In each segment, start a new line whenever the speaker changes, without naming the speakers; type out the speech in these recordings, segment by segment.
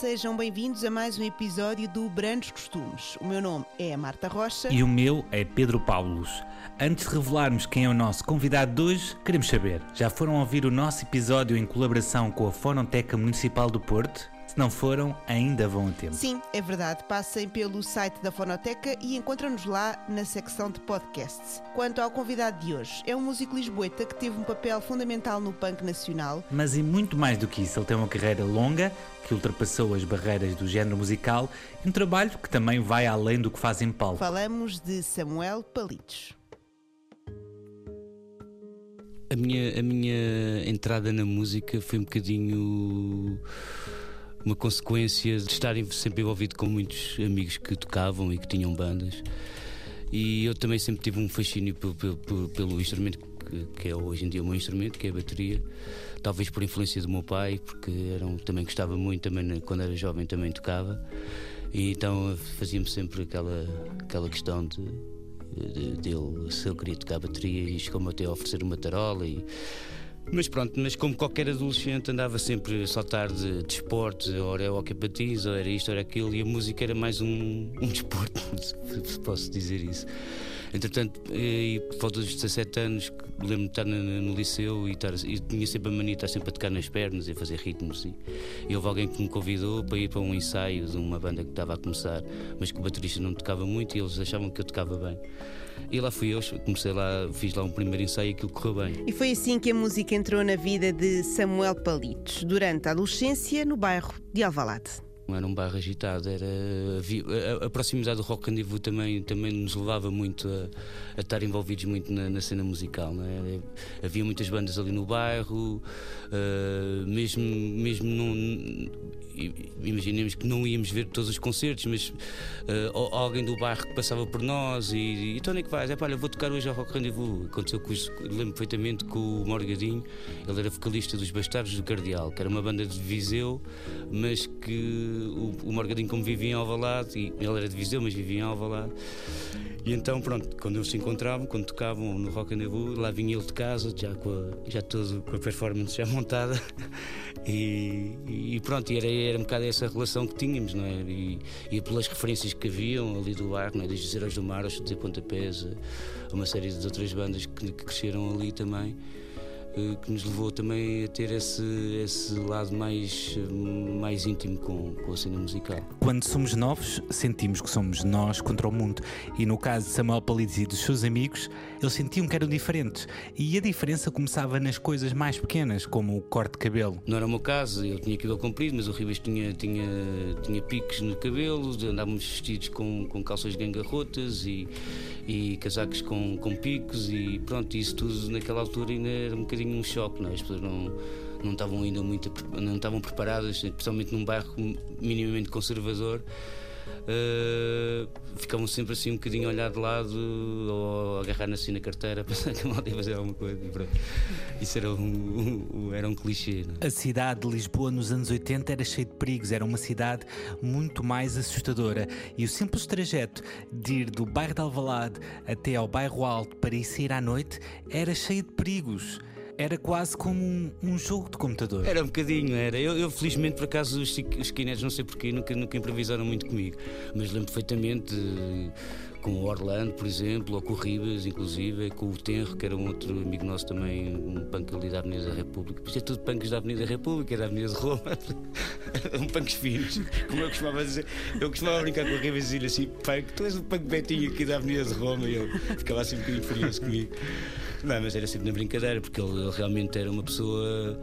sejam bem-vindos a mais um episódio do Brandos Costumes. O meu nome é Marta Rocha.
E o meu é Pedro Paulos. Antes de revelarmos quem é o nosso convidado de hoje, queremos saber: já foram ouvir o nosso episódio em colaboração com a Fonoteca Municipal do Porto? Se não foram, ainda vão a tempo.
Sim, é verdade. Passem pelo site da Fonoteca e encontram-nos lá na secção de podcasts. Quanto ao convidado de hoje, é um músico lisboeta que teve um papel fundamental no punk nacional.
Mas e muito mais do que isso, ele tem uma carreira longa que ultrapassou as barreiras do género musical e um trabalho que também vai além do que faz em palco.
Falamos de Samuel Palitos.
A minha, a minha entrada na música foi um bocadinho uma consequência de estar sempre envolvido com muitos amigos que tocavam e que tinham bandas. E eu também sempre tive um fascínio pelo, pelo, pelo instrumento que, é hoje em dia o meu instrumento, que é a bateria. Talvez por influência do meu pai, porque era um, também gostava muito, também quando era jovem também tocava. E então fazia-me sempre aquela, aquela questão de, de, dele, se eu queria tocar bateria, e chegou-me até a oferecer uma tarola. E, mas pronto, mas como qualquer adolescente andava sempre a saltar de, de esportes, ora é o patins, ou era isto, ou era aquilo, e a música era mais um, um desporto, se posso dizer isso. Entretanto, e, por volta dos 17 anos, lembro-me de estar no, no liceu e, estar, e tinha sempre a mania de estar sempre a tocar nas pernas e a fazer ritmos. E, e houve alguém que me convidou para ir para um ensaio de uma banda que estava a começar, mas que o baterista não tocava muito e eles achavam que eu tocava bem. E lá fui eu, comecei lá, fiz lá um primeiro ensaio e aquilo correu bem.
E foi assim que a música entrou na vida de Samuel Palitos, durante a adolescência no bairro de Alvalade
era um bairro agitado, era, a, a, proximidade do Rock Rendezvous também, também nos levava muito a, a estar envolvidos muito na, na cena musical. É? Havia muitas bandas ali no bairro, uh, mesmo, mesmo não, imaginemos que não íamos ver todos os concertos, mas uh, alguém do bairro que passava por nós e, e então é que vais? É pá, olha, vou tocar hoje ao Rock Rendezvous. Aconteceu com os, lembro perfeitamente com o Morgadinho, ele era vocalista dos Bastardos do Cardeal, que era uma banda de Viseu, mas que o, o Morgadinho, como vivia em Alvalade, e ele era de Viseu, mas vivia em Alvalade. E então, pronto, quando eles se encontravam, quando tocavam no Rock and Roll, lá vinha ele de casa, já com a, já todo, com a performance já montada. E, e pronto, era, era um bocado essa relação que tínhamos, não é? E, e pelas referências que haviam ali do ar, não é? Desde os Heróis do Mar, aos Chutes e Pontapés, uma série de outras bandas que, que cresceram ali também. Eh, que nos levou também a ter esse, esse lado mais, mais íntimo com, com a cena musical.
Quando somos novos, sentimos que somos nós contra o mundo. E no caso de Samuel Palides e dos seus amigos, eles sentiam que eram diferentes. E a diferença começava nas coisas mais pequenas, como o corte de cabelo.
Não era o meu caso, eu tinha cabelo comprido, mas o Ribas tinha, tinha, tinha piques no cabelo, andávamos vestidos com, com calças gangarrotas e, e casacos com, com picos e pronto, isso tudo naquela altura ainda era um bocadinho bocadinho um choque, não é? as pessoas não, não estavam ainda muito não estavam preparadas, especialmente num bairro minimamente conservador. Uh, ficavam sempre assim um bocadinho a olhar de lado ou agarrar assim na carteira, pensar que a malta ia fazer alguma coisa. Isso era um, um, era um clichê. Não?
É? A cidade de Lisboa nos anos 80 era cheia de perigos, era uma cidade muito mais assustadora e o simples trajeto de ir do bairro de Alvalade até ao bairro Alto para ir sair à noite era cheio de perigos era quase como um, um, jogo de computador.
Era um bocadinho, era. Eu, eu felizmente, por acaso, os, skinheads, não sei porquê, nunca, nunca improvisaram muito comigo, mas lembro perfeitamente. De, com o Orlando, por exemplo, ou com o Ribas, inclusive, com o Tenro, que era um outro amigo nosso também, um punk ali da Avenida da República. Isto é tudo punks da Avenida da República, da Avenida de Roma. um punks finos, como eu costumava dizer. Eu costumava brincar com o Ribas e dizer assim: punk, tu és o punk betinho aqui da Avenida de Roma. E ele ficava assim um bocadinho furioso comigo. Não, mas era sempre na brincadeira, porque ele, realmente era uma pessoa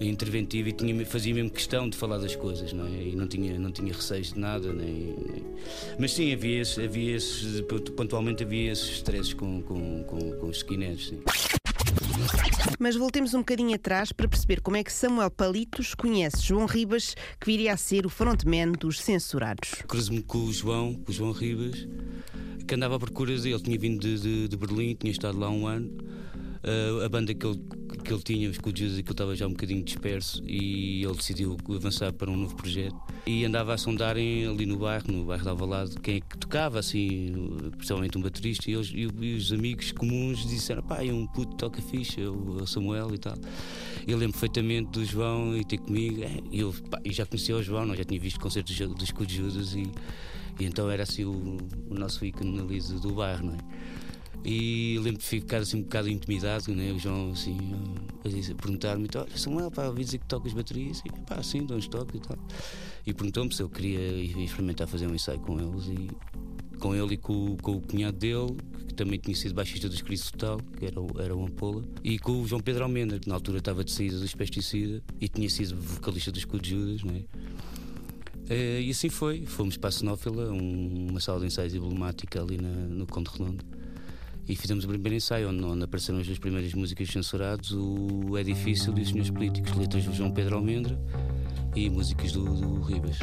interventiva e tinha, fazia mesmo questão de falar das coisas, não é? E não tinha, não tinha receios de nada, nem, nem... Mas sim, havia, havia esse, pontualmente havia esses stresses com, com, com, com os skinheads, sim.
Mas voltemos um bocadinho atrás para perceber como é que Samuel Palitos conhece João Ribas, que viria a ser o frontman dos Censurados.
Cruzo-me com o João, com o João Ribas, que andava à procura dele. Tinha vindo de, de, de Berlim, tinha estado lá um ano. Uh, a banda que ele que ele tinha, os Judas, aquilo estava já um bocadinho disperso e ele decidiu avançar para um novo projeto. E andava a sondarem ali no bairro, no bairro de Alvalade, quem é que tocava, assim, principalmente um baterista, e, eles, e, os amigos comuns disseram: pá, é um puto toca ficha, o Samuel e tal. Eu lembro perfeitamente do João e ter comigo, é, e eu, pá, já conhecia o João, não, já tinha visto concertos dos Judas e, e então era assim o, o nosso ícone do bairro, não é? E lembro de ficar assim um bocado intimidado, né? o João assim, perguntar-me: Olha, Samuel, pá, ouvi dizer que tocas baterias? E pá, sim, então toco e tal. E perguntou-me se eu queria experimentar fazer um ensaio com eles. E com ele e com, com o cunhado dele, que também tinha sido baixista dos Cristo Total, que era, era o Ampola, e com o João Pedro Almendra, que na altura estava de saída dos Pesticida e tinha sido vocalista dos Cudo Judas, não é? Uh, e assim foi, fomos para a Cenófila, um, uma sala de ensaios emblemática ali na, no Conde Redondo e fizemos o primeiro ensaio, onde, onde apareceram as duas primeiras músicas censuradas, o É Difícil e os Senhores Políticos, letras do João Pedro Almendra e músicas do, do Ribas.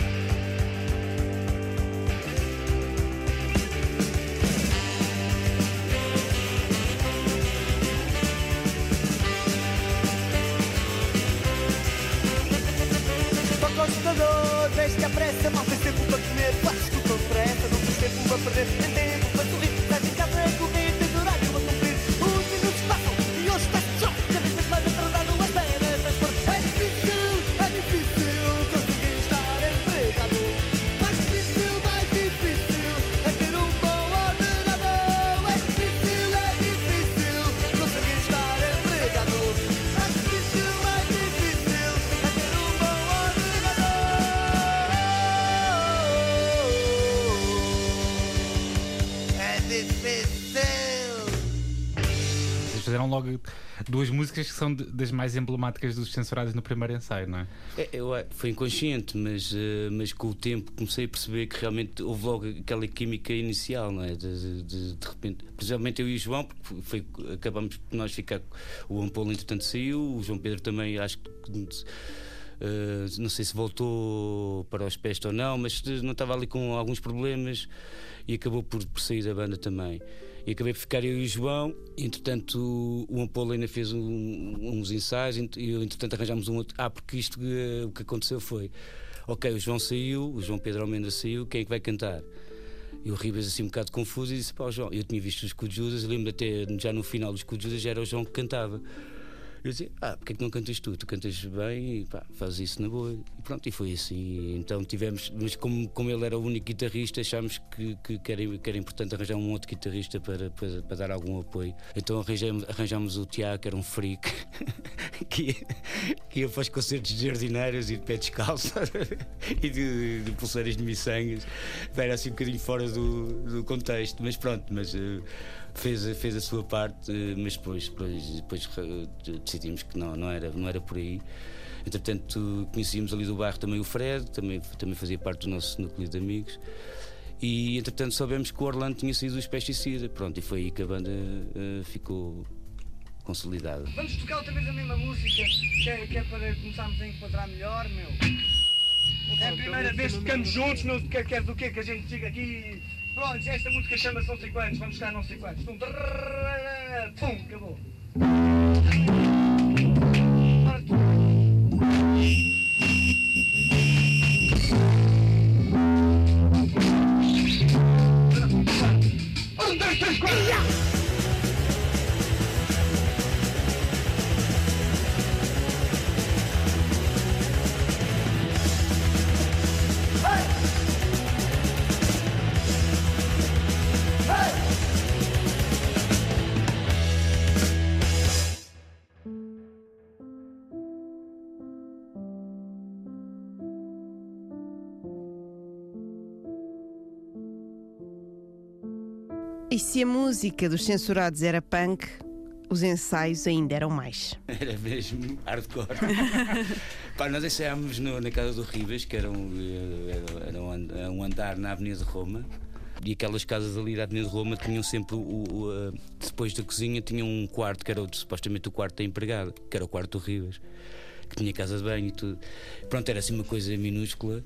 São das mais emblemáticas dos censurados no primeiro ensaio, não é?
é eu, foi inconsciente, mas, eh, mas com o tempo comecei a perceber que realmente houve logo aquela química inicial, não é? De, de, de repente, principalmente eu e o João, porque foi, acabamos por nós ficar. O Ampolo, entretanto, saiu, o João Pedro também, acho que. Uh, não sei se voltou para os pés ou não, mas não estava ali com alguns problemas e acabou por, por sair da banda também. E acabei por ficar eu e o João. Entretanto, o Ampolo ainda fez um, uns ensaios e, entretanto, arranjámos um outro. Ah, porque isto uh, o que aconteceu foi: ok, o João saiu, o João Pedro Almeida saiu, quem é que vai cantar? E o Ribas, assim, um bocado confuso, e disse: pá, João, eu tinha visto os Cujudas, lembro até já no final dos Cujudas já era o João que cantava. Eu dizia, ah, porque que não cantas tu? Tu cantas bem e pá, fazes isso na boa. E pronto, e foi assim. Então tivemos, mas como, como ele era o único guitarrista, achámos que, que, que, era, que era importante arranjar um outro guitarrista para, para, para dar algum apoio. Então arranjamos o Tiago, que era um freak, que, ia, que ia para os concertos de jardineiros e de pé descalço e de, de, pulseiras de miçangas. Era assim um bocadinho fora do, do contexto, mas pronto, mas. Uh, fez, fez a sua parte, mas depois, depois, depois decidimos que não, não, era, não era por aí. Entretanto, conhecíamos ali do bairro também o Fred, também, também fazia parte do nosso núcleo de amigos. E entretanto soubemos que o Orlando tinha sido o pesticida. Pronto, e foi aí que a banda uh, ficou consolidada.
Vamos tocar outra vez a mesma música, que é, que é para começarmos a encontrar melhor, meu. É a primeira vez que tocamos juntos, meu, quer, do que que a gente fica aqui Pronto, esta música chama-se não sei quantos, vamos estar não sei quantos. Pum acabou.
E se a música dos censurados era punk, os ensaios ainda eram mais.
Era mesmo hardcore. Pá, nós ensaiámos no, na casa do Ribas, que era um, era, era um andar na Avenida de Roma. E aquelas casas ali da Avenida de Roma tinham sempre o, o, o, depois da cozinha tinham um quarto que era supostamente o quarto da empregada, que era o quarto do Ribas, que tinha casa de banho e tudo. Pronto, era assim uma coisa minúscula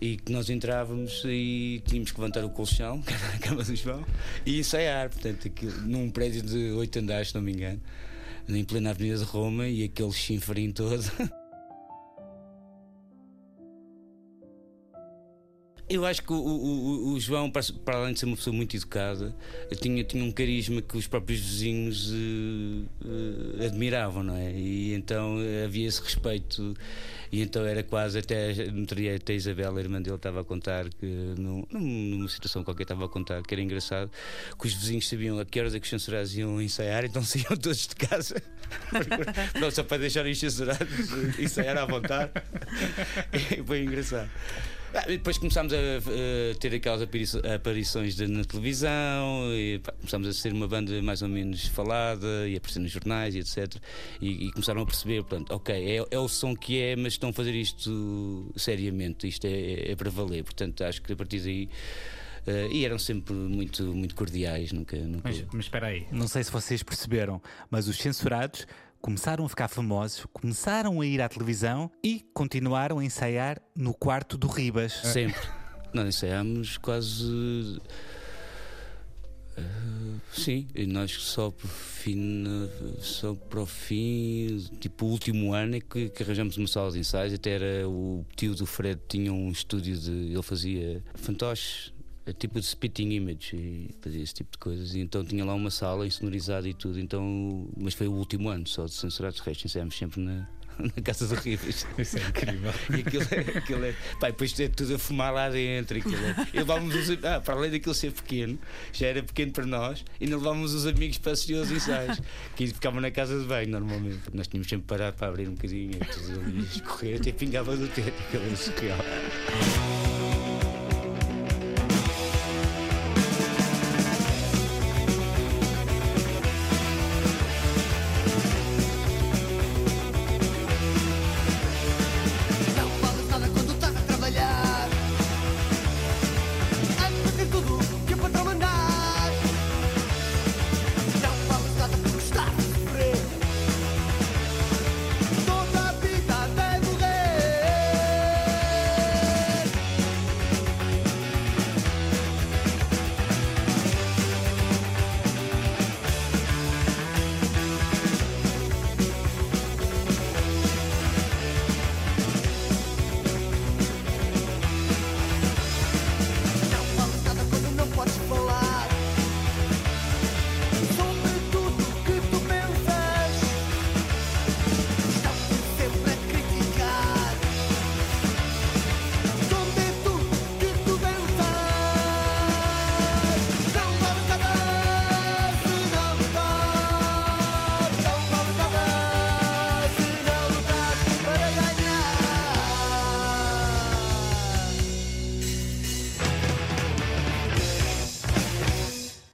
e que nós entrávamos e tínhamos que levantar o colchão, que era a cama do João, e ensaiar, portanto, aquilo, num prédio de oito andares, se não me engano. em plena Avenida de Roma e aquele chinfrim todo. Eu acho que o, o, o, João, para além de ser uma pessoa muito educada, tinha, tinha um carisma que os próprios vizinhos uh, uh, admiravam, não é? E então havia esse respeito. E então era quase até. Até a Isabela, a irmã dele, estava a contar que, no, numa situação qualquer, estava a contar que era engraçado, que os vizinhos sabiam a que horas é que os censurados iam ensaiar, então saíam todos de casa. não, só para deixar os censurados ensaiar à vontade. E foi engraçado. Ah, depois começámos a, a, ter aquelas aparições de, na televisão, e, pá, começámos a ser uma banda mais ou menos falada e a aparecer nos jornais e etc. E, e começaram a perceber, portanto, ok, é, é, o som que é, mas estão a fazer isto seriamente, isto é, é para valer. Portanto, acho que a partir daí. Uh, e eram sempre muito, muito cordiais, nunca. nunca...
Mas, mas espera aí, não sei se vocês perceberam, mas os censurados começaram a ficar famosos, começaram a ir à televisão e continuaram a ensaiar no quarto do Ribas.
Sempre. Nós ensaiámos quase. Uh, sim, e nós só para, fim, só para o fim, tipo o último ano, é que, que, arranjamos uma sala de ensaios. Até era o tio do Fred, tinha um estúdio de. Ele fazia fantoches é tipo de spitting image e fazia esse tipo de coisas. E então tinha lá uma sala insonorizada e tudo. Então, mas foi o último ano só de censurados. O resto ensaiámos sempre na, na Casa dos Rivas.
Isso é incrível.
e aquilo é. Aquilo é pá, depois é tudo a fumar lá dentro. Aquilo é, levávamos os, ah, para além daquilo ser pequeno, já era pequeno para nós, ainda levávamos os amigos para assistir aos ensaios, que ficavam na casa de banho normalmente. Nós tínhamos sempre parar para abrir um bocadinho, e escorrer, até pingava do teto. Aquilo é surreal.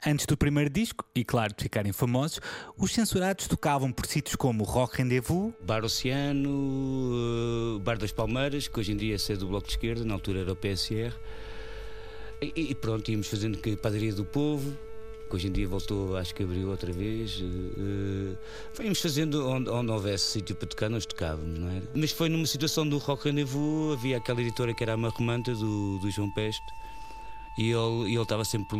Antes do primeiro disco, e claro de ficarem famosos, os censurados tocavam por sítios como Rock Rendezvous,
Bar Oceano, uh, Bar das Palmeiras, que hoje em dia é do Bloco de Esquerda, na altura era o PSR. E, e pronto, íamos fazendo que Padaria do Povo, que hoje em dia voltou, acho que abriu outra vez. Uh, íamos fazendo onde, onde houvesse sítio para tocar, nós tocávamos, não era? Mas foi numa situação do Rock Rendezvous, havia aquela editora que era a Marromanta, do, do João Peste e ele, estava sempre,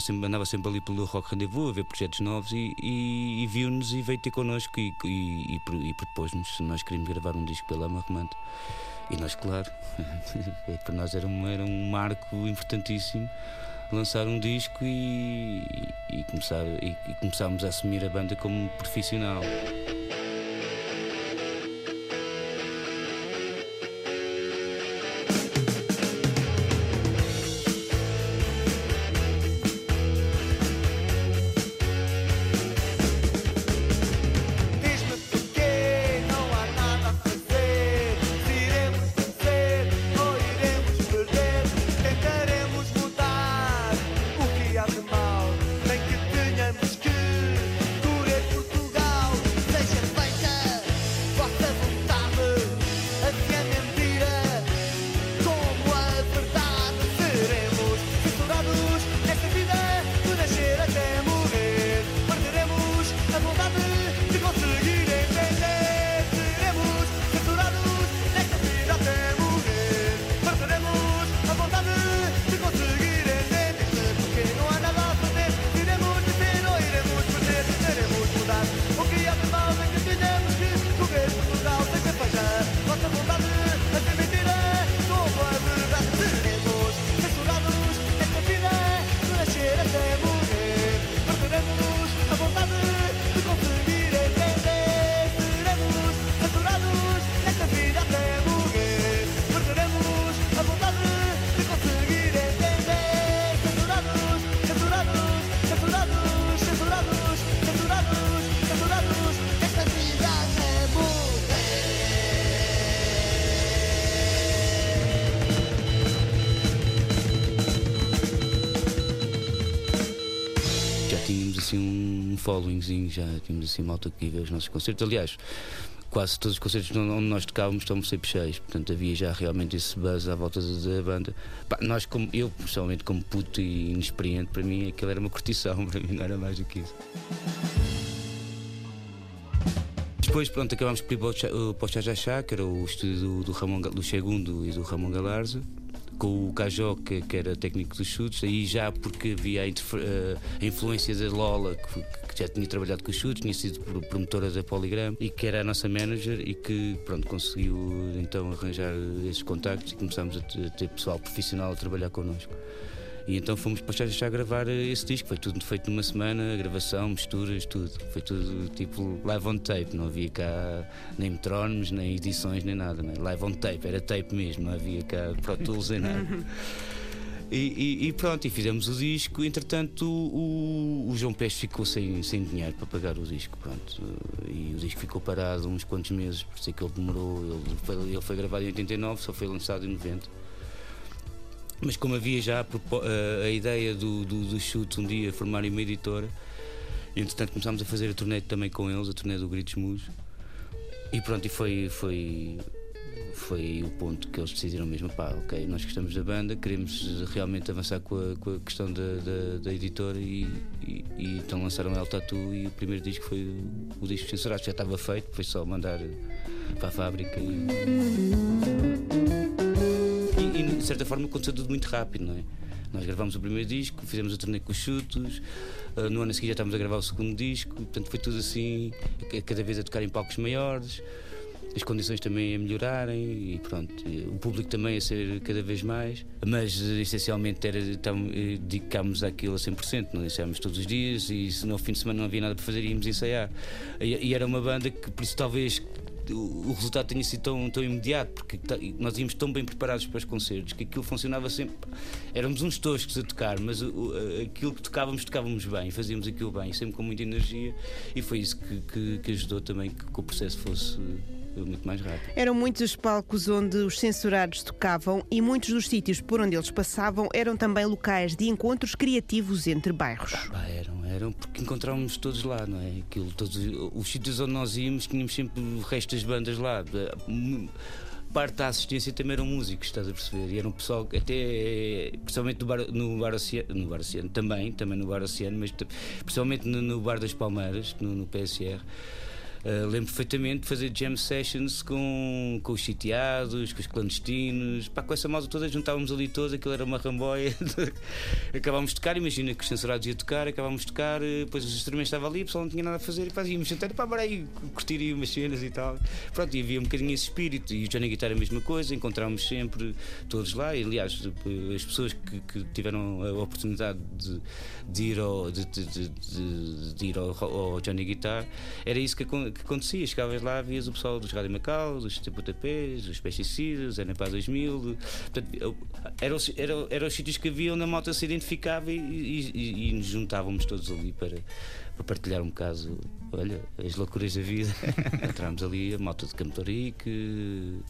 sempre, andava sempre ali pelo Rock Rendezvous a ver projetos novos e, e, e viu-nos e veio ter connosco e, e, e propôs-nos se nós queríamos gravar um disco pela Marromante. E nós, claro, para nós era um, era um marco importantíssimo lançar um disco e, e, começar, e, e começarmos a assumir a banda como profissional. Followingzinho, já tínhamos assim malta que ver os nossos concertos. Aliás, quase todos os concertos onde nós tocávamos estavam sempre cheios, portanto havia já realmente esse buzz à volta da banda. Nós, como, eu pessoalmente, como puto e inexperiente, para mim aquilo era uma curtição, para mim não era mais do que isso. Depois, pronto, acabámos por ir para o Chajachá, que era o estúdio do, do, Ramon, do Segundo e do Ramon Galarza com o Cajó, que, que, era técnico dos chutes, aí já porque havia a, eh, a influência da Lola, que, que, já tinha trabalhado com os chutes, tinha sido promotora da Polygram e que era a nossa manager e que pronto, conseguiu então arranjar esses contactos e começámos a ter pessoal profissional a trabalhar connosco. E então fomos para já gravar esse disco. Foi tudo feito numa semana, gravação, misturas, tudo. Foi tudo tipo live on tape. Não havia cá nem metrónomos, nem edições, nem nada. Né? Live on tape, era tape mesmo, não havia cá Pro Tools nem nada. E, e, e, pronto, e fizemos o disco. Entretanto, o, o João Peste ficou sem, sem dinheiro para pagar o disco. Pronto, e o disco ficou parado uns quantos meses, por isso é que ele demorou. Ele foi, ele foi gravado em 89, só foi lançado em 90. Mas como havia já a, a ideia do, do, do chute um dia formarem uma editora, entretanto começámos a fazer a turnê também com eles, a turnê do Gritos Mus. E pronto, e foi, foi, foi o ponto que eles decidiram mesmo, pá, ok, nós gostamos da banda, queremos realmente avançar com a, com a questão da, da, da editora e, e, e, então lançaram El Tatu e o primeiro disco foi o, o disco censurado, já estava feito, foi só mandar para a fábrica e de certa forma aconteceu tudo muito rápido, não é? Nós gravámos o primeiro disco, fizemos o turnê com os chutos, uh, no ano a seguir já estávamos a gravar o segundo disco, portanto foi tudo assim, cada vez a tocar em palcos maiores, as condições também a melhorarem e pronto, o público também a ser cada vez mais, mas essencialmente era, eh, dedicámos àquilo a 100%, não ensaiámos todos os dias e se no fim de semana não havia nada para fazer íamos ensaiar. E, e era uma banda que, por isso talvez o resultado tenha sido tão, tão imediato, porque nós íamos tão bem preparados para os concertos que aquilo funcionava sempre. Éramos uns toscos a tocar, mas o, aquilo que tocávamos, tocávamos bem, fazíamos aquilo bem, sempre com muita energia, e foi isso que, que, que ajudou também que, que o processo fosse muito mais rápido.
Eram muitos os palcos onde os censurados tocavam e muitos dos sítios por onde eles passavam eram também locais de encontros criativos entre bairros.
Ah, eram, eram, porque encontrávamos todos lá, não é? Aquilo, todos os sítios onde nós íamos tínhamos sempre o resto das bandas lá parte da assistência também eram músicos, estás a perceber? E era um pessoal até, principalmente no bar, no bar, Oceano, no bar Oceano, também, também no bar Oceano, mas principalmente no, no bar das Palmeiras, no, no PSR. Uh, lembro perfeitamente de fazer jam sessions com, com os sitiados, com os clandestinos, pá, com essa malta toda, juntávamos ali todos, aquilo era uma ramboia. acabámos de tocar, imagina que os censurados iam tocar, acabámos de tocar, eh, depois os instrumentos estavam ali, o pessoal não tinha nada a fazer, e quase íamos sentar, pá, bora aí curtir umas cenas e tal. Pronto, e havia um bocadinho esse espírito, e o Johnny Guitar a mesma coisa, encontrámos sempre todos lá, e aliás, as pessoas que, que tiveram a oportunidade de, de ir, ao, de, de, de ir ao, ao Johnny Guitar, era isso que que acontecia. Chegavas lá, vias o pessoal dos Rádio Macau, dos TPTPs, dos pesticidas, NPA 2000. Portanto, eram, eram, eram os sítios que havia onde a moto se identificava e, e, e, nos juntávamos todos ali para, para partilhar um bocado, olha, as loucuras da vida. Entramos ali a moto de Camtorique.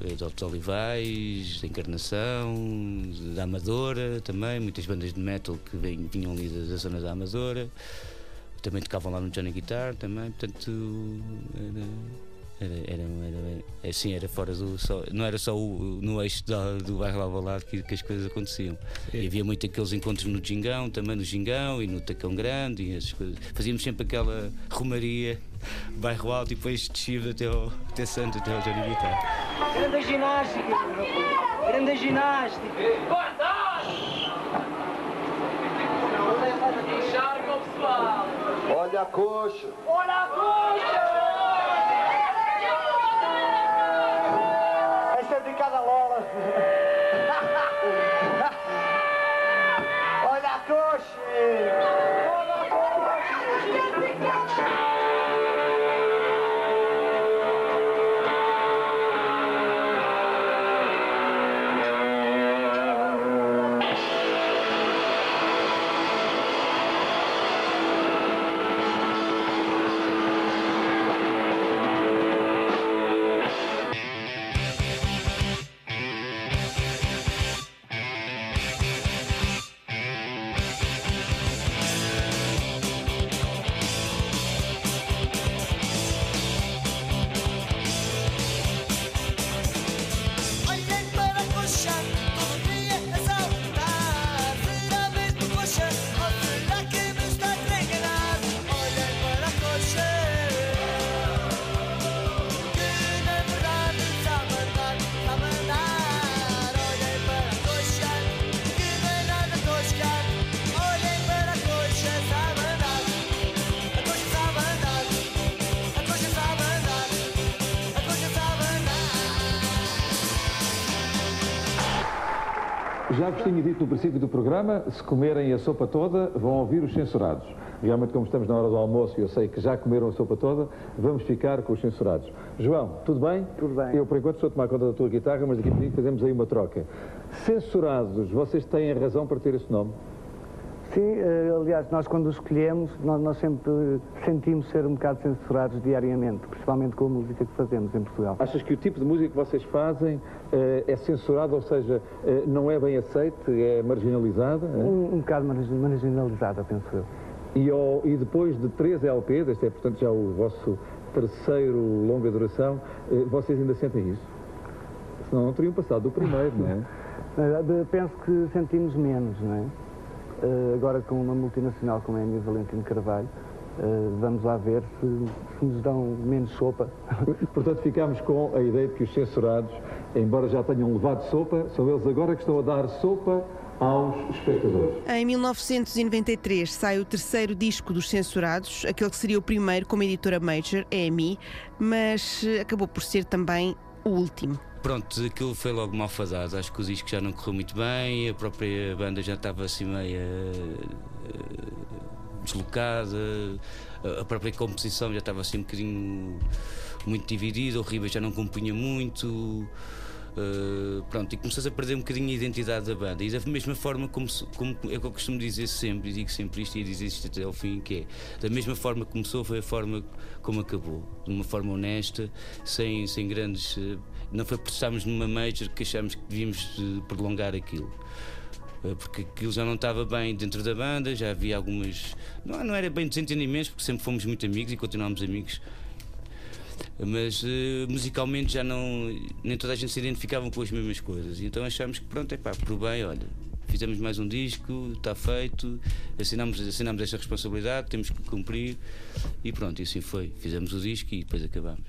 Eh, Altos Olivais, da Encarnação, da Amadora também, muitas bandas de metal que vinham ali da, da zona da Amadora também tocavam lá no Johnny Guitar também, portanto era, era, era, era assim, era fora do só, não era só o, no eixo do, do bairro Alvalade que, que as coisas aconteciam. E havia muito aqueles encontros no Gingão, também no Gingão e no Tacão Grande e essas coisas. Fazíamos sempre aquela romaria, bairro alto e depois descia até, ao, até Santo, até ao Johnny Guitar.
Grande ginástica, grande ginástica. Encharca o pessoal.
Olha a coxa.
Olha a coxa!
Esta é de cada lola. Olha a coxa.
Já vos tinha dito no princípio do programa, se comerem a sopa toda, vão ouvir os censurados. Realmente, como estamos na hora do almoço e eu sei que já comeram a sopa toda, vamos ficar com os censurados. João, tudo bem?
Tudo bem.
Eu, por enquanto, estou a tomar conta da tua guitarra, mas daqui a pouco fazemos aí uma troca. Censurados, vocês têm a razão para ter esse nome?
Sim, eh, aliás, nós quando o escolhemos, nós, nós sempre sentimos ser um bocado censurados diariamente, principalmente com a música que fazemos em Portugal.
Achas que o tipo de música que vocês fazem eh, é censurado, ou seja, eh, não é bem aceite, é marginalizada? eh?
Um, um bocado margi- marginalizada, penso eu.
E, ao- e depois de três LPs, este é portanto já o vosso terceiro longa duração, vocês ainda sentem isso? Senão não teriam passado do primeiro, não é?
Penso que sentimos menos, não é? Eh, Agora com uma multinacional como é a Emi Valentino Carvalho, eh, vamos lá ver se, se nos dão menos sopa.
Portanto, ficámos com a ideia de que os censurados, embora já tenham levado sopa, são eles agora que estão a dar sopa aos espectadores.
Em 1993 sai o terceiro disco dos Censurados, aquele que seria o primeiro como editora major, EMI, mas eh, acabou por ser também o último.
Pronto, aquilo foi logo mal fadado. Acho que o disco já não correu muito bem, a própria banda já estava assim meio eh, deslocada, a- própria composição já estava assim um bocadinho muito dividida, o Ribas já não compunha muito. eh, pronto, e começou-se a perder um bocadinho a identidade da banda. E da mesma forma como, como é que eu costumo dizer sempre, e digo sempre isto e dizer isto até ao fim, que é da mesma forma que começou, foi a forma como acabou. De uma forma honesta, sem, sem grandes. Não foi por estarmos numa major que achámos que devíamos eh, prolongar aquilo. Eh, Porque aquilo já não estava bem dentro da banda, já havia algumas. Não, não era bem desentendimentos, porque sempre fomos muito amigos e continuamos amigos. Mas eh, musicalmente já não. Nem toda a gente se identificava com as mesmas coisas. Então achámos que pronto, é pá, por bem, olha, fizemos mais um disco, está feito, assinamos, assinamos esta responsabilidade, temos que cumprir. E pronto, e assim foi. Fizemos o disco e depois acabamos.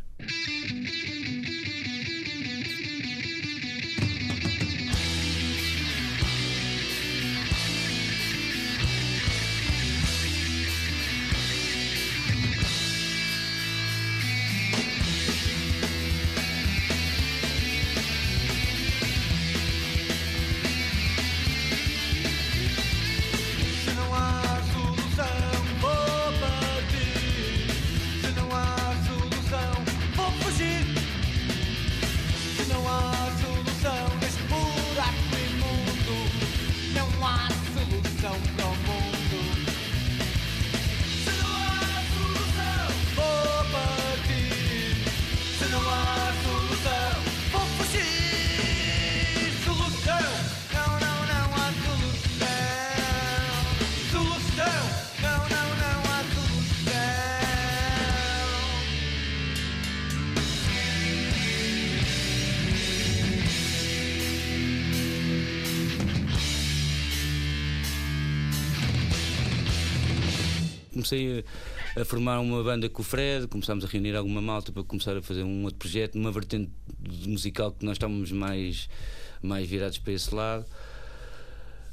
Comecei a, a formar uma banda com o Fred, começámos a reunir alguma malta para começar a fazer um outro projeto, numa vertente musical que nós estávamos mais, mais virados para esse lado.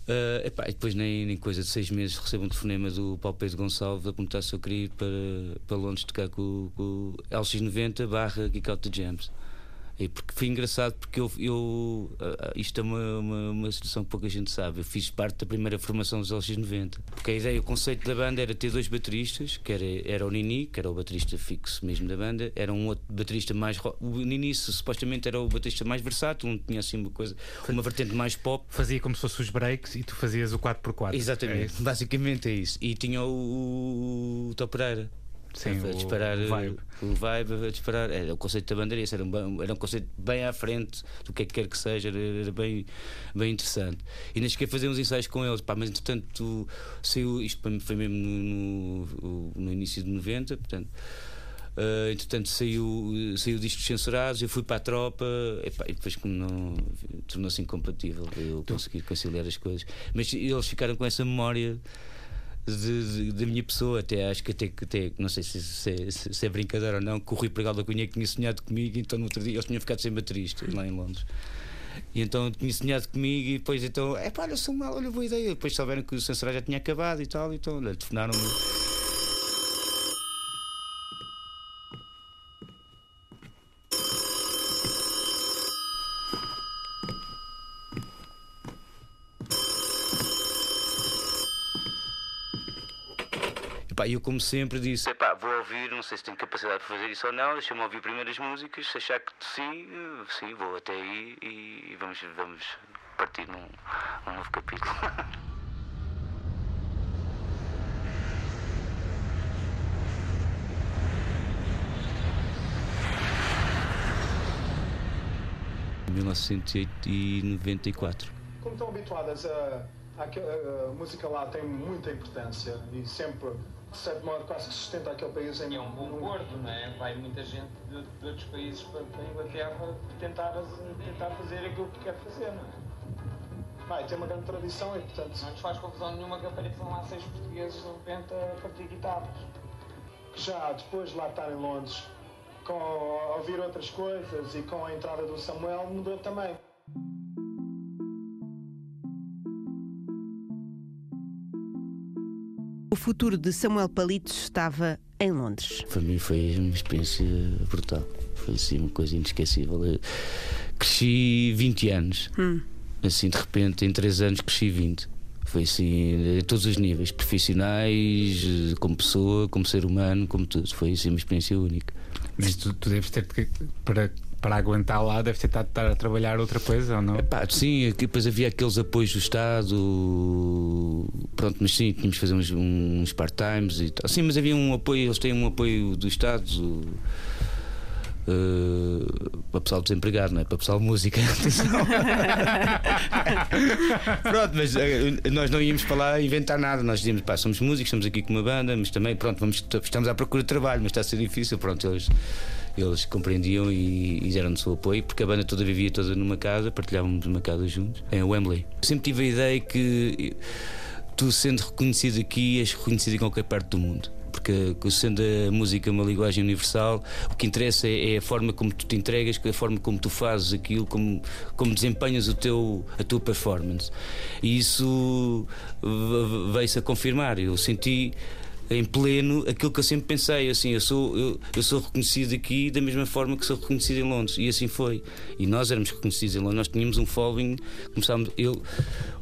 Ah, epá, e depois, nem, nem coisa de seis meses, recebo um telefonema do Paulo Pedro Gonçalves a perguntar se eu queria ir para, para Londres tocar com, com o LX90 barra Kick Out the Jams. E porque foi engraçado porque eu, eu ah, ah, isto é uma, uma, uma situação que pouca gente sabe. Eu fiz parte da primeira formação dos LX90. Porque a ideia, o conceito da banda era ter dois bateristas, que era, era o Nini, que era o baterista fixo mesmo da banda, era um outro baterista mais. O Nini supostamente era o baterista mais versátil, não tinha assim uma coisa, uma vertente mais pop.
Fazia como se fosse os breaks e tu fazias o 4x4. É
Exatamente,
isso?
basicamente é isso. E tinha o, o Top Pereira.
Sim,
a disparar
o vibe.
o vibe a disparar. Era o conceito da banda era um, era um conceito bem à frente do que é que quer que seja, era, era bem, bem interessante. E nem cheguei a fazer uns ensaios com eles, pá, mas entretanto saiu, isto para mim foi mesmo no, no, no início de 90, portanto. Uh, entretanto saiu, saiu discos censurados, eu fui para a tropa epá, e depois como não tornou-se incompatível eu consegui conciliar as coisas. Mas eles ficaram com essa memória da minha pessoa, até acho que até, que até não sei se, se- se- se é brincadeira ou não, que o Rui Pregal da Cunha que tinha sonhado comigo, então no outro dia eles tinham ficado sem baterista lá em Londres. E então tinha sonhado comigo e depois então, é pá, olha, sou mal, olha, boa ideia. Depois souberam que o censurar já tinha acabado e tal, então olha, telefonaram-me. Epá, eu como sempre disse, epá, vou ouvir, não sei se tenho capacidade para fazer isso ou não, deixa-me ouvir primeiro as músicas, se achar que sim, sim, vou até aí e vamos, vamos partir num, num novo capítulo. Em 1994.
Como estão habituadas a, a- a música lá tem muita importância e sempre, de certo modo, quase que sustenta aquele país em
É um bom porto, não é? Vai muita gente de, de outros países para, para a Inglaterra tentar, tentar fazer aquilo que quer fazer, não é?
Vai, tem uma grande tradição e, portanto,
Não nos faz confusão nenhuma que apareçam lá seis portugueses de repente a partir guitarras.
já depois de lá estar em Londres, com a ouvir outras coisas e com a entrada do Samuel, mudou também.
O futuro de Samuel Palitos estava em Londres.
Para mim foi uma experiência brutal. Foi assim uma coisa inesquecível. Eu cresci 20 anos. Assim, de repente, em 3 anos cresci 20. Foi assim, em todos os níveis, profissionais, como pessoa, como ser humano, como tudo. Foi assim uma experiência única.
Mas tu, tu deves ter que, para, para aguentar lá, deves ter estado a trabalhar outra coisa ou não?
Pá, sim, aqui depois havia aqueles apoios do Estado, pronto, mas sim, tínhamos de fazer uns, uns part-times e tal. Sim, mas havia um apoio, eles têm um apoio do Estado. eh, para pessoal desempregado, não é? Para pessoal de música. Pronto, mas eh, nós não íamos para lá inventar nada. Nós dizíamos, pá, somos músicos, estamos aqui com uma banda, mas também, pronto, vamos, estamos à procura de trabalho, mas está a ser difícil. Pronto, eles, eles compreendiam e, e deram-nos o apoio, porque a banda toda vivia toda numa casa, partilhávamos uma casa juntos, em Wembley. Eu sempre tive a ideia que tu, sendo reconhecido aqui, és reconhecido em qualquer parte do mundo. Porque sendo a música uma linguagem universal, o que interessa é, é a forma como tu te entregas, a forma como tu fazes aquilo, como, como desempenhas o teu, a tua performance. E isso veio-se a confirmar. Eu senti em pleno aquilo que eu sempre pensei, assim, eu sou, eu, eu sou reconhecido aqui da mesma forma que sou reconhecido em Londres, e assim foi. E nós éramos reconhecidos em Londres, nós tínhamos um following, começámos, eu,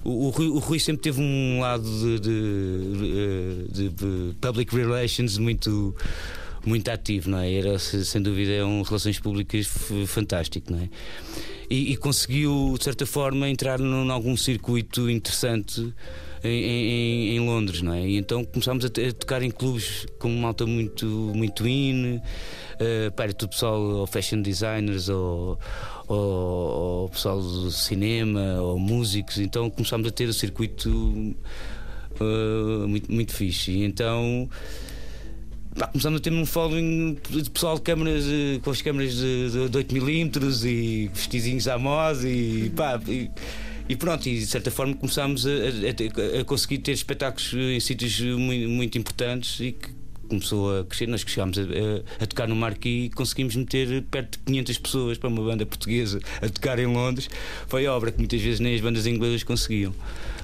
o, o, Rui, o Rui sempre teve um lado de, de, de- de public relations muito muito ativo, não é? Era se- sem dúvida é um relações públicas fantástico, não é? E, e conseguiu de certa forma entrar num algum circuito interessante em, em- em Londres, não é? E então começámos a, a tocar em clubes com uma malta muito muito in, uh, para tudo pessoal ou fashion designers ou, ou, ou pessoal do cinema ou músicos, então começámos a ter o circuito uh, muito muito fixe. E então Pá, começamos a ter um following de pessoal de câmaras, eh, com as câmaras de, de, de 8mm e vestidinhos à moda e pá. E, e pronto, e de certa forma começámos a, a- a conseguir ter espetáculos em sítios muito, muito importantes e que começou a crescer. Nós que chegámos a, a- a tocar no Marquee e conseguimos meter perto de 500 pessoas para uma banda portuguesa a tocar em Londres. Foi obra que muitas vezes nem as bandas inglesas conseguiam.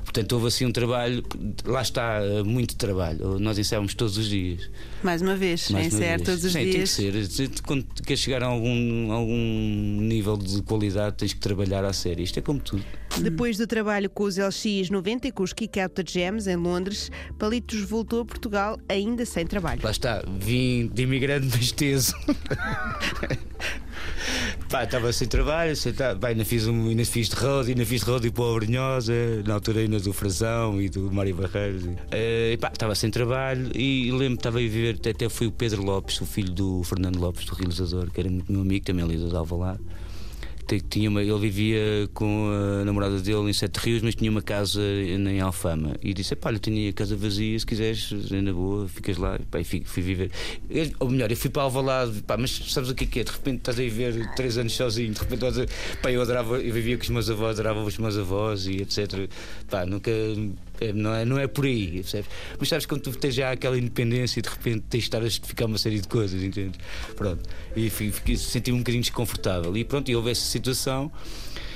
Portanto, houve assim um trabalho, lá está, eh, muito trabalho. Nós ensaiámos todos os dias.
Mais uma vez,
Mais
em
uma
certo,
vez.
todos os
Sim,
dias.
Tem que ser. Quando queres chegar a algum, algum nível de qualidade, tens que trabalhar à série. Isto é como tudo.
Depois do trabalho com os LX90 e com os Kick Out the Jams em Londres, Palitos voltou a Portugal ainda sem trabalho.
Lá está, vim de imigrante mas teso. Pá, estava sem trabalho, sem tra... Pá, ainda, fiz um, ainda fiz de road, ainda fiz de road para o Brunhosa, na altura ainda do Frazão e do Mário Barreiros. E, eh, e pá, estava sem trabalho e lembro estava a viver, até, até o Pedro Lopes, o filho do Fernando Lopes, do realizador, que era muito meu amigo, também ali de Alvalade. Tinha uma, ele vivia com a namorada dele em Sete Rios, mas tinha uma casa em Alfama. E disse: Pá, olha, tenho a casa vazia, se quiseres, é na boa, ficas lá. Pá, e fui, fui viver. Eu- ou melhor, eu fui para Alvalade, pá, mas sabes o que é que é? De repente estás a viver três anos sozinho, de repente estás a, pá, eu adorava, eu vivia com os meus avós, adorava os meus avós e etc. Pá, nunca. Não é, não é por aí, percebes? Mas sabes quando tu tens já aquela independência e de repente tens de estar a justificar uma série de coisas, entende? Pronto. E senti-me um bocadinho desconfortável. E pronto, e houve essa situação.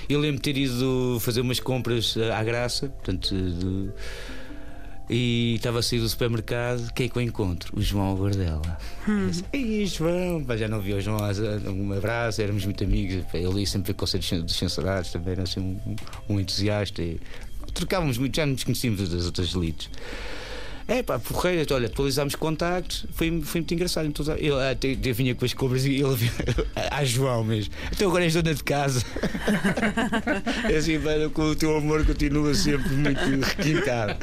Eu lembro de ter ido fazer umas compras eh, à graça, portanto. de- e estava a sair do supermercado, quem é que eu encontro? O João Guardela. E João, pá, já não vi o João há um abraço, éramos muito amigos. Ele ia sempre ver concertos dos censurados, também era assim um, um entusiasta. E trocávamos muito, já nos conhecíamos das outras elites. É pá, porreiro, olha, atualizámos contactos, foi, foi muito engraçado. Então, eu até eu vinha com as cobras e ele vinha a João mesmo. Então agora és dona de casa. É assim, velho, o teu amor continua sempre muito requintado.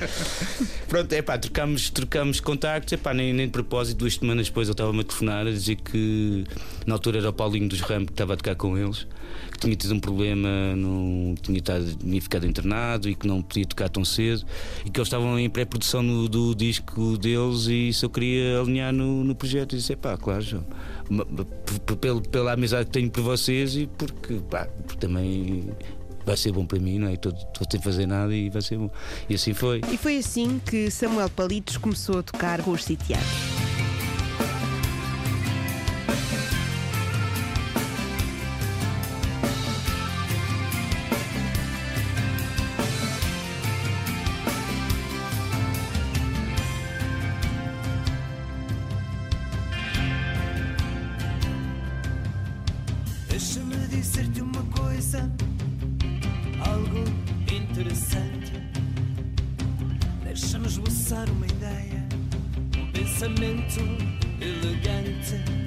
Pronto, é pá, trocámos, trocámos contactos, é pá, nem, nem de propósito, duas semanas depois ele estava-me a telefonar a dizer que na altura era o Paulinho dos Ramos que estava a tocar com eles, que tinha tido um problema, no, tinha, estado, tinha ficado internado e que não podia tocar tão cedo e que eles estavam em pré-produção no- disco deles e se eu queria alinhar no, no projeto e disse, pá, claro, João. Ma- ma- p- p- pelo- pela amizade que tenho por vocês e porque, pá, porque também vai ser bom para mim, não é? Estou sem fazer nada e vai ser bom. E assim foi.
E foi assim que Samuel Palitos começou a tocar com os sitiados.
Dizer-te uma coisa, algo interessante. Deixa-me esboçar uma ideia, um pensamento elegante.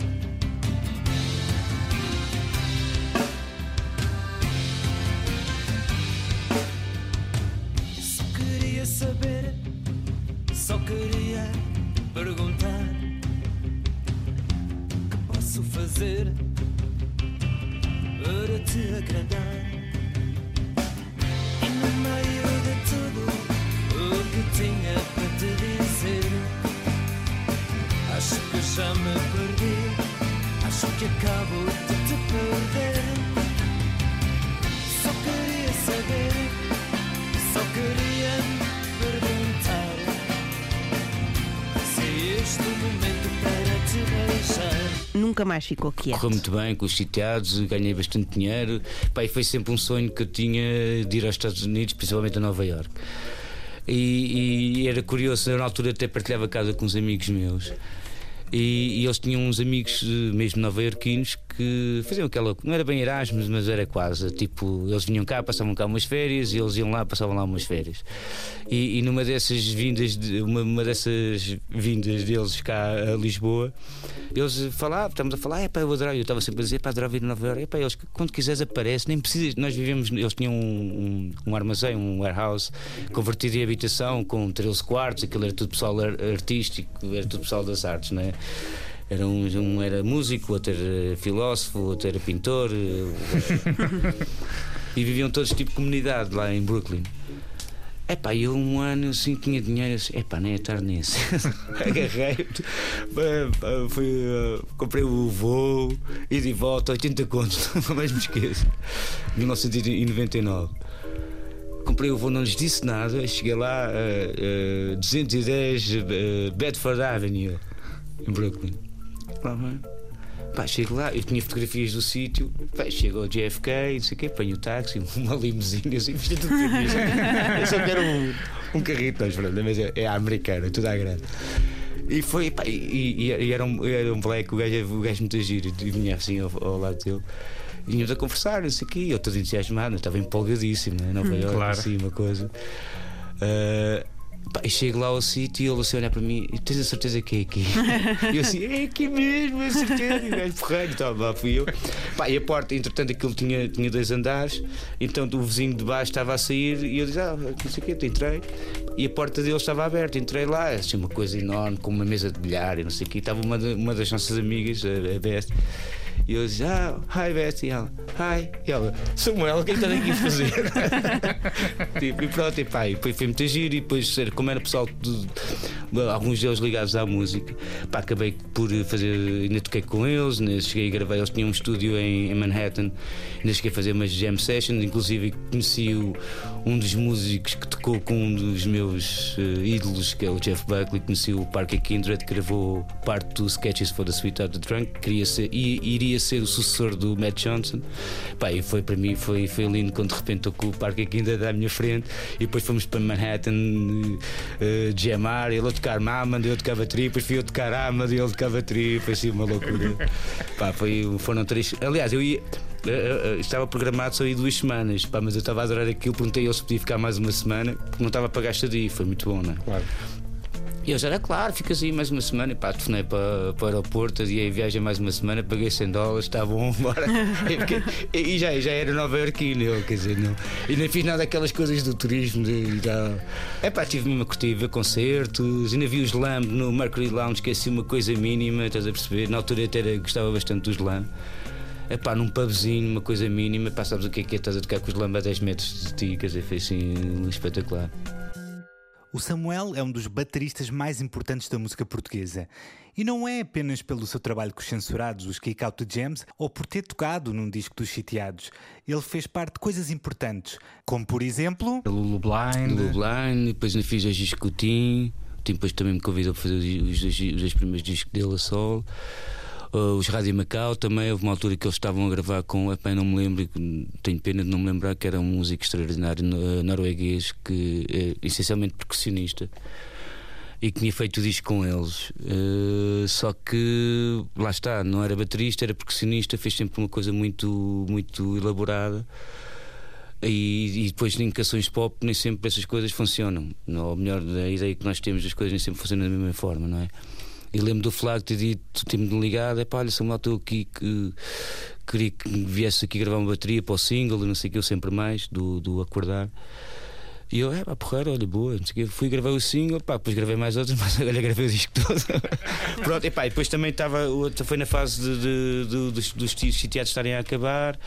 Mais ficou quieto.
Correu muito bem com os sitiados, ganhei bastante dinheiro. Pá, e foi sempre um sonho que eu tinha de ir aos Estados Unidos, principalmente a Nova York. E, e era curioso, eu na altura até partilhava casa com uns amigos meus. E, e eles tinham uns amigos, eh, mesmo nova-iorquinos, que faziam aquela. Não era bem Erasmus, mas era quase. Tipo, eles vinham cá, passavam cá umas férias, e eles iam lá, passavam lá umas férias. E, e numa dessas vindas, de- uma, uma dessas vindas deles cá a Lisboa, eles falavam, estamos a falar, é pá, eu adorava, eu estava sempre a dizer, pá, adorava ir a Nova Iorque, é pá, eles, quando quiseres aparece, nem precisas, nós vivemos, eles tinham um, um, um armazém, um warehouse, convertido em habitação, com 13 quartos, aquilo era tudo pessoal ar- artístico, era tudo pessoal das artes, não é? Era um, um era músico, outro era filósofo, outro era pintor, eh, e viviam todos tipo comunidade lá em Brooklyn. Epá, eu um ano assim tinha dinheiro assim, epá, nem é tarde nisso. Agarrei, eh, eh, fui, eh, comprei o voo e de volta, 80 contos, nunca mais me esqueço. 1999. Comprei o voo, não lhes disse nada, cheguei lá, eh, eh, 210 eh, Bedford Avenue, em Brooklyn. Lá, vai. Pá, chego lá, eu tinha fotografias do sítio, pá, chego ao JFK, não sei o quê, apanho o táxi, uma limusine, assim, fiz tudo. Eu só quero um, um carrito, mas, pronto, mas é, é a americana, tudo à grande. E foi, pá, e, e- e era, um, era um black, o gajo, o gajo muito giro, e vinha assim ao, ao lado dele. E Vinhamos a conversar, não sei o quê, eu todo entusiasmado, eu estava empolgadíssimo, né? Nova Iorque,
claro.
assim, uma coisa. Ah, pá, e chego lá ao sítio e ele assim olha para mim e tens a certeza que é aqui? e eu assim, é aqui mesmo, é certeza. E o gajo porreiro, então, lá fui eu. Pá, e a porta, entretanto, aquilo tinha, tinha dois andares, então o vizinho de baixo estava a sair e eu disse, ah, não sei o quê, entrei. E a porta dele estava aberta, entrei lá, assim, uma coisa enorme, com uma mesa de bilhar e não sei o quê. Estava uma, uma das nossas amigas, a, a. E eu disse, ah, hi Beth, e ela, hi. E ela, Samuel, o que é que estás aqui a fazer? tipo, e pronto, e pá, e depois foi muito giro. E depois, como era pessoal, de, alguns deles ligados à música, pá, acabei por fazer, ainda toquei com eles, ainda cheguei a gravar. Eles tinham um estúdio em, em Manhattan, ainda cheguei a fazer umas jam sessions. Inclusive, conheci o- um dos músicos que tocou com um dos meus eh, ídolos, que é o Jeff Buckley. Conheci o Parker Kindred, que gravou parte do Sketches for the Sweet of the Drunk, que queria ser, i- iria ser o sucessor do Matt Johnson. Pá, e foi para mim foi, foi lindo quando de repente estou com o Parker Kindred à minha frente e depois fomos para Manhattan uh, jamar, ele a tocar Mamand, eu a tocar bateria, depois fui eu a tocar Amand e ele a tocar bateria, foi assim uma loucura. Pá, foi, foram três. Aliás, eu ia. Estava programado só ir duas semanas, pá, mas eu estava a adorar aquilo, perguntei a ele se podia ficar mais uma semana, porque não estava a pagar estadia, foi muito bom, não é?
Claro.
E eu já era claro, fica assim mais uma semana. E pá, telefonei para, para o aeroporto, adiei a viagem mais uma semana, paguei 100 dólares, está bom, bora. e, e já, já era Nova Iorquino, eu, quer dizer, não. E nem fiz nada daquelas coisas do turismo. De. É pá, tive mesmo a curtir, ver concertos, ainda vi os Slam no Mercury Lounge, que é assim uma coisa mínima, estás a perceber? Na altura eu até era- gostava bastante do Slam. É pá, num pubzinho, uma coisa mínima, pá, sabes o que é que é? Estás a tocar com os Slam a 10 metros de ti, quer dizer, foi assim espetacular.
O Samuel é um dos bateristas mais importantes da música portuguesa. E não é apenas pelo seu trabalho com os censurados, os Kick Out the Jams, ou por ter tocado num disco dos Sitiados. Ele fez parte de coisas importantes, como por exemplo.
Lulu Blind. Lulu Blind, depois ainda fiz a Gis Coutinho. O Tim depois também me convidou para fazer os, os, os dois primeiros discos dele a solo. Uh, os Rádio Macau também, houve uma altura que eles estavam a gravar com, epá, não me lembro, tenho pena de não me lembrar que era um músico extraordinário uh, norueguês que é essencialmente percussionista e que tinha feito o disco com eles. Uh, só que lá está, não era baterista, era percussionista, fez sempre uma coisa muito, muito elaborada. E, e depois em canções pop nem sempre essas coisas funcionam. Ou melhor, a ideia que nós temos das coisas nem sempre funcionam da mesma forma, não é? E lembro do Flago ter dito, ter-me ligado, é pá, olha, Samuel, estou aqui que queria que viesse aqui gravar uma bateria para o single, não sei o que, eu sempre mais, do, do Acordar. E eu, é pá, porra, olha, boa, não sei o quê. Fui gravar o single, pá, depois gravei mais outros, mas agora gravei o disco todo. Pronto, e pá, e depois também estava, foi na fase de, de- de- dos, dos sitiados estarem a acabar,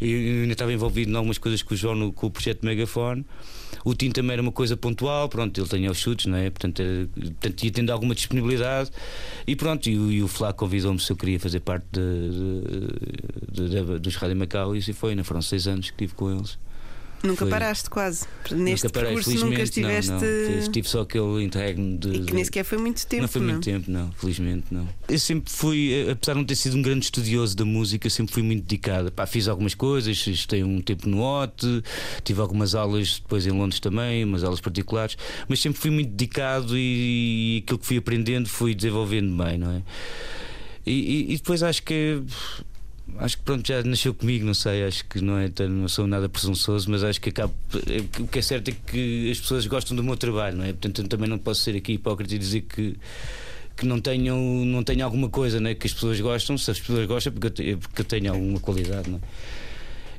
e ainda estava envolvido em algumas coisas com o João no, com o projeto Megafone. O Tim também era uma coisa pontual, pronto, ele tinha os chutes, não é? Portanto, era, portanto ia tendo alguma disponibilidade e pronto, e, e o Flá convidou-me se eu queria fazer parte de, de- de- de- dos Rádio Macau e assim foi, não foram seis anos que estive com eles.
Nunca
Foi-
paraste quase. Neste
Nunca parei,
percurso nunca estiveste.
Não, não. Tive só aquele interregno de.
E que nem sequer foi muito tempo.
não foi muito tempo, não, felizmente não. Eu sempre fui, eh, apesar de não ter sido um grande estudioso da música, sempre fui muito dedicado. Pá, fiz algumas coisas, estei um tempo no OT, tive algumas aulas depois em Londres também, umas aulas particulares, mas sempre fui muito dedicado e, e aquilo que fui aprendendo fui desenvolvendo bem, não é? E, e- e depois acho que. Acho que pronto, já nasceu comigo, não sei, acho que não, é, tão- não sou nada presunçoso, mas acho que acabo. O que é certo é que as pessoas gostam do meu trabalho, não é? Portanto, também não posso ser aqui hipócrita e dizer que, que não, tenham, não tenho alguma coisa né, que as pessoas gostam, se as pessoas gostam, é porque eu, é porque eu tenho alguma qualidade, não é?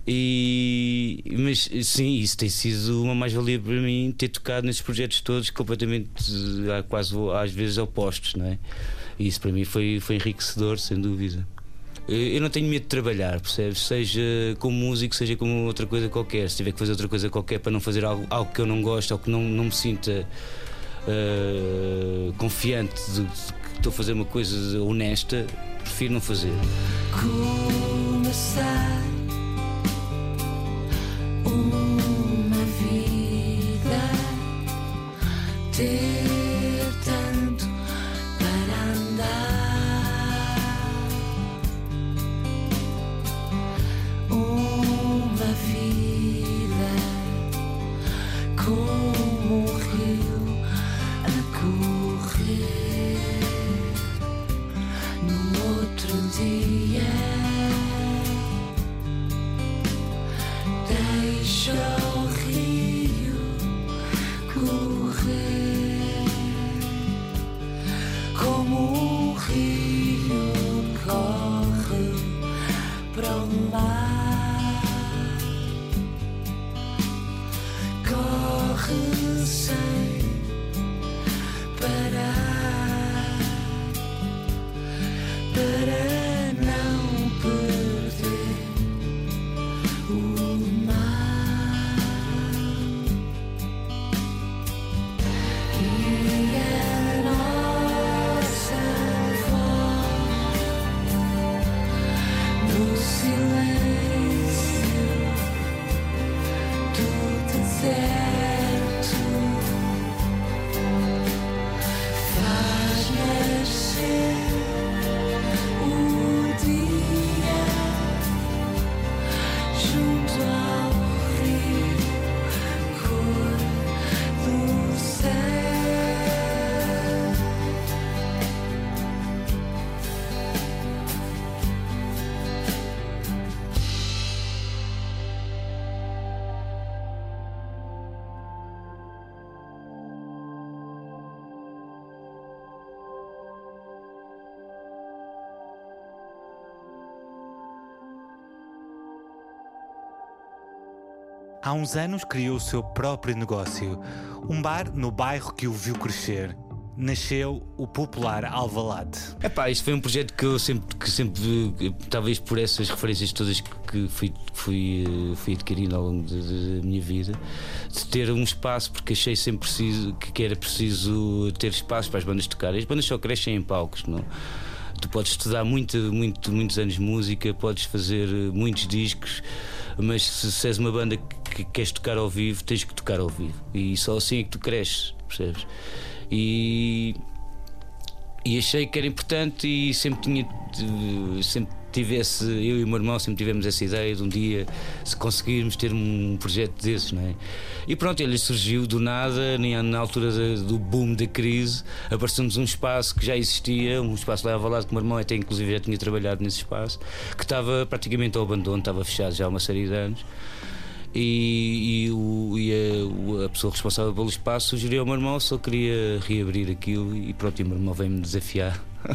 E, mas sim, isso tem sido uma mais-valia para mim ter tocado nesses projetos todos completamente eh, quase às vezes opostos, não é? E isso para mim foi, foi enriquecedor, sem dúvida. Eu eu não tenho medo de trabalhar, percebes? Seja como músico, seja como outra coisa qualquer. Se tiver que fazer outra coisa qualquer para não fazer algo, algo que eu não gosto ou que não, não me sinta eh, confiante de, de que estou a fazer uma coisa honesta, prefiro não fazer.
começar uma vida, ter
Há uns anos criou o seu próprio negócio, um bar no bairro que o viu crescer. Nasceu o popular Alvalade.
Epá, isto foi um projeto que eu sempre, que sempre talvez por essas referências todas que fui, fui, eh, fui adquirindo ao longo da minha vida, de ter um espaço, porque achei sempre preciso, que era preciso ter espaço para as bandas tocarem. As bandas só crescem em palcos, não? Tu podes estudar muito, muito, muitos anos de música, podes fazer eh, muitos discos, mas se, se és uma banda que queres tocar ao vivo, tens que tocar ao vivo. E só assim é que tu cresces, percebes? E, e achei que era importante e sempre tinha sempre tivesse eu e o meu irmão sempre tivemos essa ideia de um dia se conseguirmos ter um projeto desses, não é? E pronto, ele surgiu do nada, na altura do boom da crise, apareceu-nos um espaço que já existia, um espaço lá avalado que o meu irmão até inclusive já tinha trabalhado nesse espaço, que estava praticamente ao abandono, estava fechado já há uma série de anos e, e, o, e a, a, pessoa responsável pelo espaço sugeriu ao meu irmão se ele queria reabrir aquilo e pronto, e o meu irmão veio-me desafiar.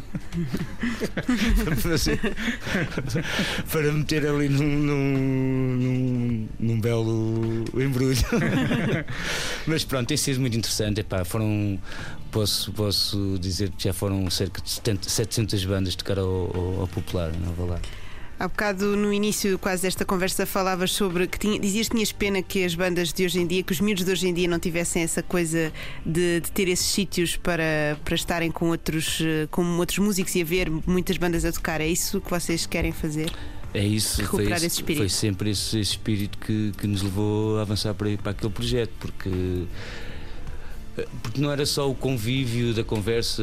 para meter ali num, num, num, belo embrulho. Mas pronto, tem sido muito interessante. Epá, foram, posso, posso dizer que já foram cerca de 70, 700 bandas de cara ao, ao, ao popular, não vou lá.
Há bocado, no início quase desta conversa, falavas sobre que tinha, dizias que tinhas pena que as bandas de hoje em dia, que os miúdos de hoje em dia não tivessem essa coisa de, de ter esses sítios para, para estarem com outros, eh, com outros músicos e haver muitas bandas a tocar. É isso que vocês querem fazer?
É isso, foi, esse, foi, sempre esse, esse espírito que, que, nos levou a avançar para, para aquele projeto, porque porque não era só o convívio da conversa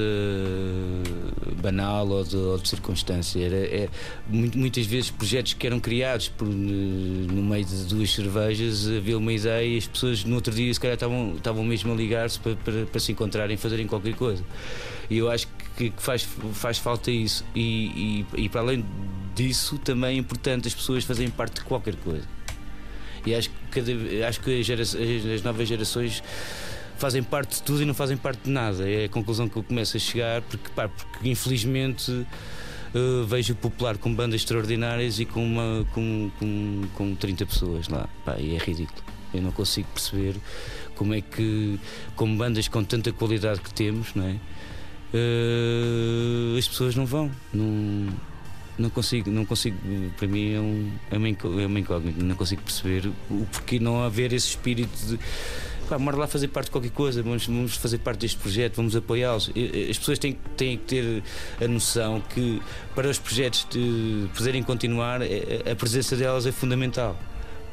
banal ou de, ou de circunstância, era é, muitas vezes projetos que eram criados por, no meio de duas cervejas, havia uma ideia e as pessoas no outro dia se calhar estavam, estavam mesmo a ligar-se para, para, para se encontrarem fazerem qualquer coisa. E eu acho que faz, faz falta isso. E, e, e para além disso, também é importante as pessoas fazerem parte de qualquer coisa. E acho que, cada, acho que as, as novas gerações fazem parte de tudo e não fazem parte de nada. É a conclusão que eu começo a chegar, porque, pá, porque infelizmente uh, vejo o popular com bandas extraordinárias e com, uma, com, com, com 30 pessoas lá. Pá, e é ridículo. Eu não consigo perceber como é que, com bandas com tanta qualidade que temos, não é? Uh, as pessoas não vão. Não, não consigo, não consigo, para mim é, um, é, uma, é incógnita, não consigo perceber o porquê não haver esse espírito de pá, lá fazer parte de qualquer coisa, vamos, vamos fazer parte deste projeto, vamos apoiá-los. As pessoas têm, têm que ter a noção que para os projetos de poderem continuar, é, é, a presença delas é fundamental.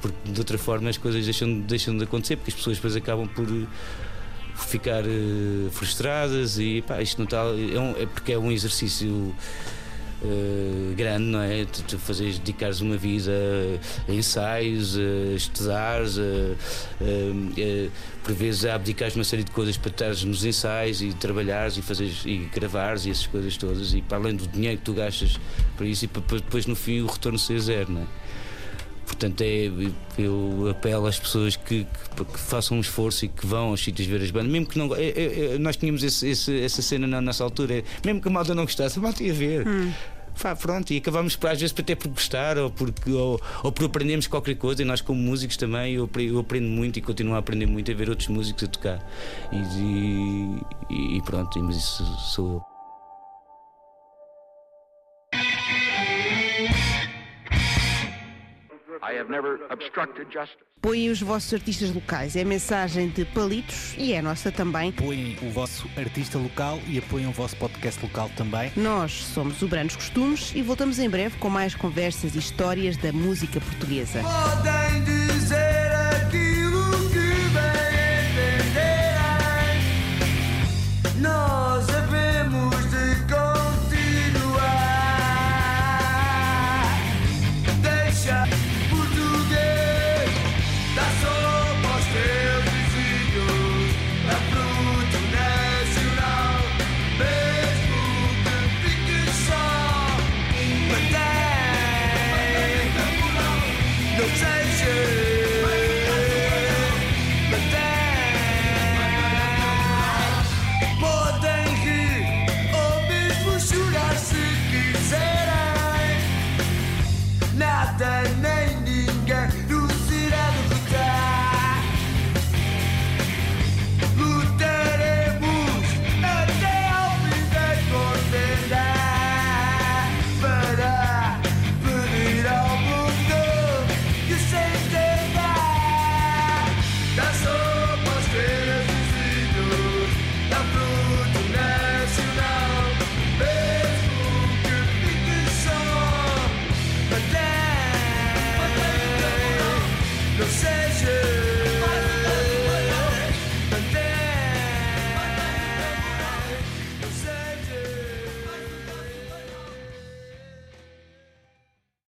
Porque de outra forma as coisas deixam, deixam de acontecer, porque as pessoas depois acabam por ficar uh, frustradas e pá, isto não está. É, um, é porque é um exercício uh, grande, não é? Tu, tu fazes, dedicares uma vida a ensaios, a estudares, a, a, a, por vezes a abdicares uma série de coisas para estares nos ensaios e trabalhares e fazeres e gravares e essas coisas todas, e para além do dinheiro que tu gastas para isso, e para, para depois no fim o retorno ser zero, não é? Portanto, é, eu apelo às pessoas que, que, que, façam um esforço e que vão aos sítios ver as bandas, mesmo que não. É, é, é nós tínhamos esse, esse, essa cena na nossa altura, mesmo que a malta não gostasse, a malta ia ver. Hum. Fá, pronto, e acabamos por, às vezes até por gostar ou, porque, ou, ou por aprendermos qualquer coisa. E nós, como músicos, também eu, eu aprendo muito e continuo a aprender muito a ver outros músicos a tocar. E, e, e pronto, mas isso sou eu.
Põem os vossos artistas locais. É mensagem de palitos e é nossa também.
Põem o vosso artista local e apoiem o vosso podcast local também.
Nós somos o Brandos Costumes e voltamos em breve com mais conversas e histórias da música portuguesa.
Podem